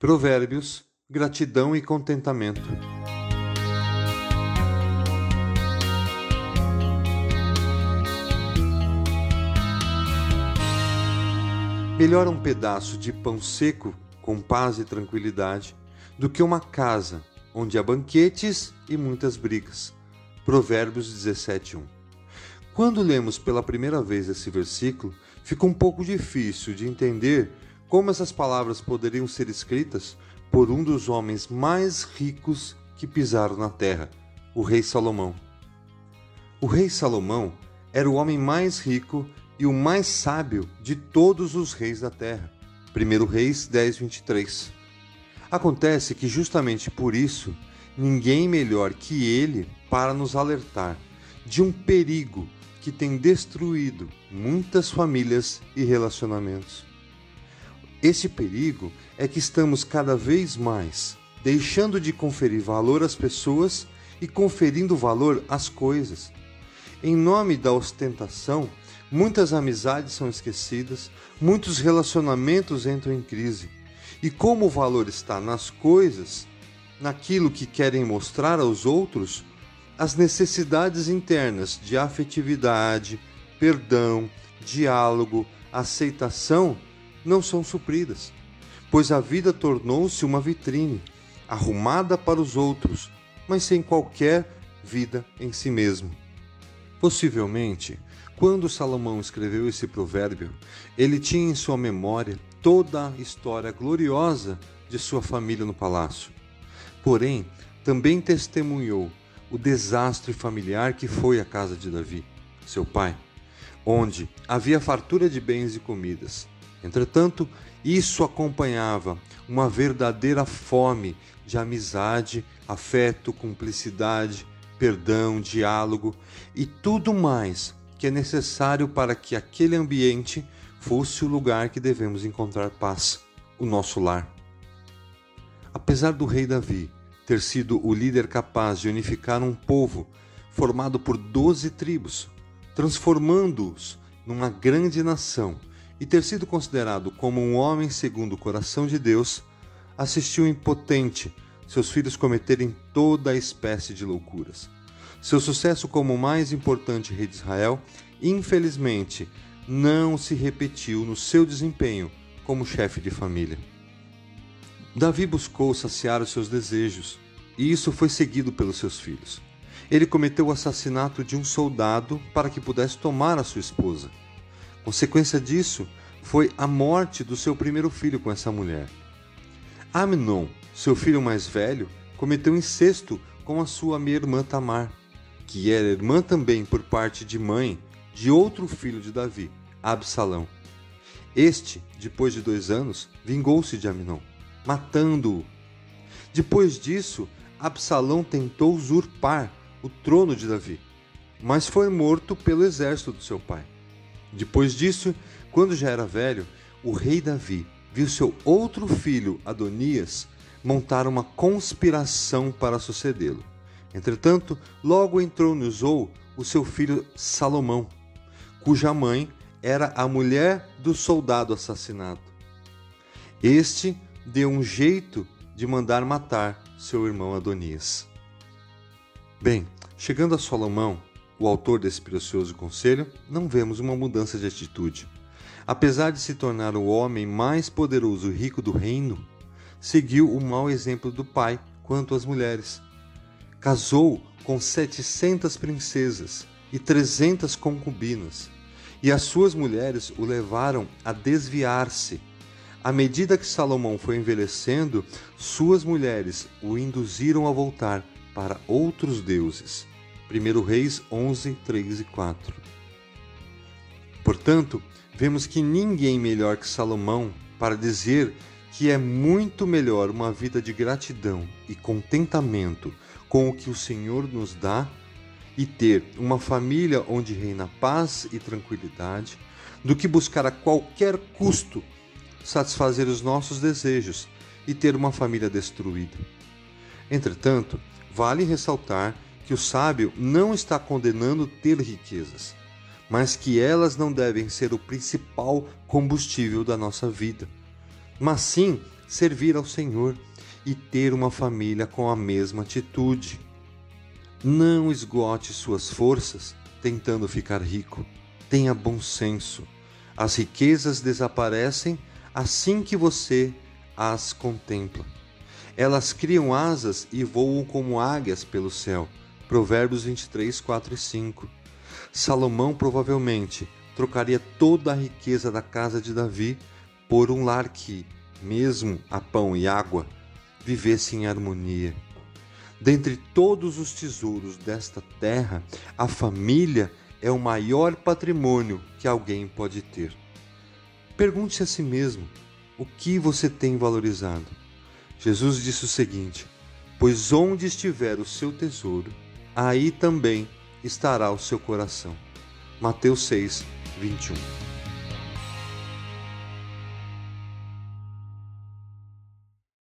Provérbios, gratidão e contentamento. Melhor um pedaço de pão seco com paz e tranquilidade do que uma casa onde há banquetes e muitas brigas. Provérbios 17:1. Quando lemos pela primeira vez esse versículo, fica um pouco difícil de entender como essas palavras poderiam ser escritas por um dos homens mais ricos que pisaram na terra, o rei Salomão. O rei Salomão era o homem mais rico e o mais sábio de todos os reis da terra. 1 Reis 10, 23. Acontece que justamente por isso, ninguém melhor que ele para nos alertar de um perigo que tem destruído muitas famílias e relacionamentos. Esse perigo é que estamos cada vez mais deixando de conferir valor às pessoas e conferindo valor às coisas. Em nome da ostentação, muitas amizades são esquecidas, muitos relacionamentos entram em crise. E como o valor está nas coisas, naquilo que querem mostrar aos outros, as necessidades internas de afetividade, perdão, diálogo, aceitação não são supridas, pois a vida tornou-se uma vitrine, arrumada para os outros, mas sem qualquer vida em si mesmo. Possivelmente, quando Salomão escreveu esse provérbio, ele tinha em sua memória toda a história gloriosa de sua família no palácio. Porém, também testemunhou o desastre familiar que foi a casa de Davi, seu pai, onde havia fartura de bens e comidas, Entretanto, isso acompanhava uma verdadeira fome de amizade, afeto, cumplicidade, perdão, diálogo e tudo mais que é necessário para que aquele ambiente fosse o lugar que devemos encontrar paz, o nosso lar. Apesar do rei Davi ter sido o líder capaz de unificar um povo formado por doze tribos, transformando-os numa grande nação, e ter sido considerado como um homem segundo o coração de Deus, assistiu impotente seus filhos cometerem toda a espécie de loucuras. Seu sucesso como o mais importante rei de Israel, infelizmente, não se repetiu no seu desempenho como chefe de família. Davi buscou saciar os seus desejos, e isso foi seguido pelos seus filhos. Ele cometeu o assassinato de um soldado para que pudesse tomar a sua esposa. Consequência disso foi a morte do seu primeiro filho com essa mulher. Amnon, seu filho mais velho, cometeu incesto com a sua meia-irmã Tamar, que era irmã também por parte de mãe de outro filho de Davi, Absalão. Este, depois de dois anos, vingou-se de Amnon, matando-o. Depois disso, Absalão tentou usurpar o trono de Davi, mas foi morto pelo exército do seu pai. Depois disso, quando já era velho, o rei Davi viu seu outro filho, Adonias, montar uma conspiração para sucedê-lo. Entretanto, logo entrou no Zou o seu filho Salomão, cuja mãe era a mulher do soldado assassinado. Este deu um jeito de mandar matar seu irmão Adonias. Bem, chegando a Salomão, o autor desse precioso conselho, não vemos uma mudança de atitude. Apesar de se tornar o homem mais poderoso e rico do reino, seguiu o mau exemplo do pai quanto às mulheres. Casou com 700 princesas e 300 concubinas, e as suas mulheres o levaram a desviar-se. À medida que Salomão foi envelhecendo, suas mulheres o induziram a voltar para outros deuses. 1 Reis 11, 3 e 4. Portanto, vemos que ninguém melhor que Salomão para dizer que é muito melhor uma vida de gratidão e contentamento com o que o Senhor nos dá e ter uma família onde reina paz e tranquilidade, do que buscar a qualquer custo satisfazer os nossos desejos e ter uma família destruída. Entretanto, vale ressaltar que o sábio não está condenando ter riquezas, mas que elas não devem ser o principal combustível da nossa vida, mas sim servir ao Senhor e ter uma família com a mesma atitude. Não esgote suas forças tentando ficar rico. Tenha bom senso. As riquezas desaparecem assim que você as contempla. Elas criam asas e voam como águias pelo céu. Provérbios 23, 4 e 5. Salomão provavelmente trocaria toda a riqueza da casa de Davi por um lar que, mesmo a pão e água, vivesse em harmonia. Dentre todos os tesouros desta terra, a família é o maior patrimônio que alguém pode ter. Pergunte a si mesmo: o que você tem valorizado? Jesus disse o seguinte: Pois onde estiver o seu tesouro, aí também estará o seu coração. Mateus 6, 21.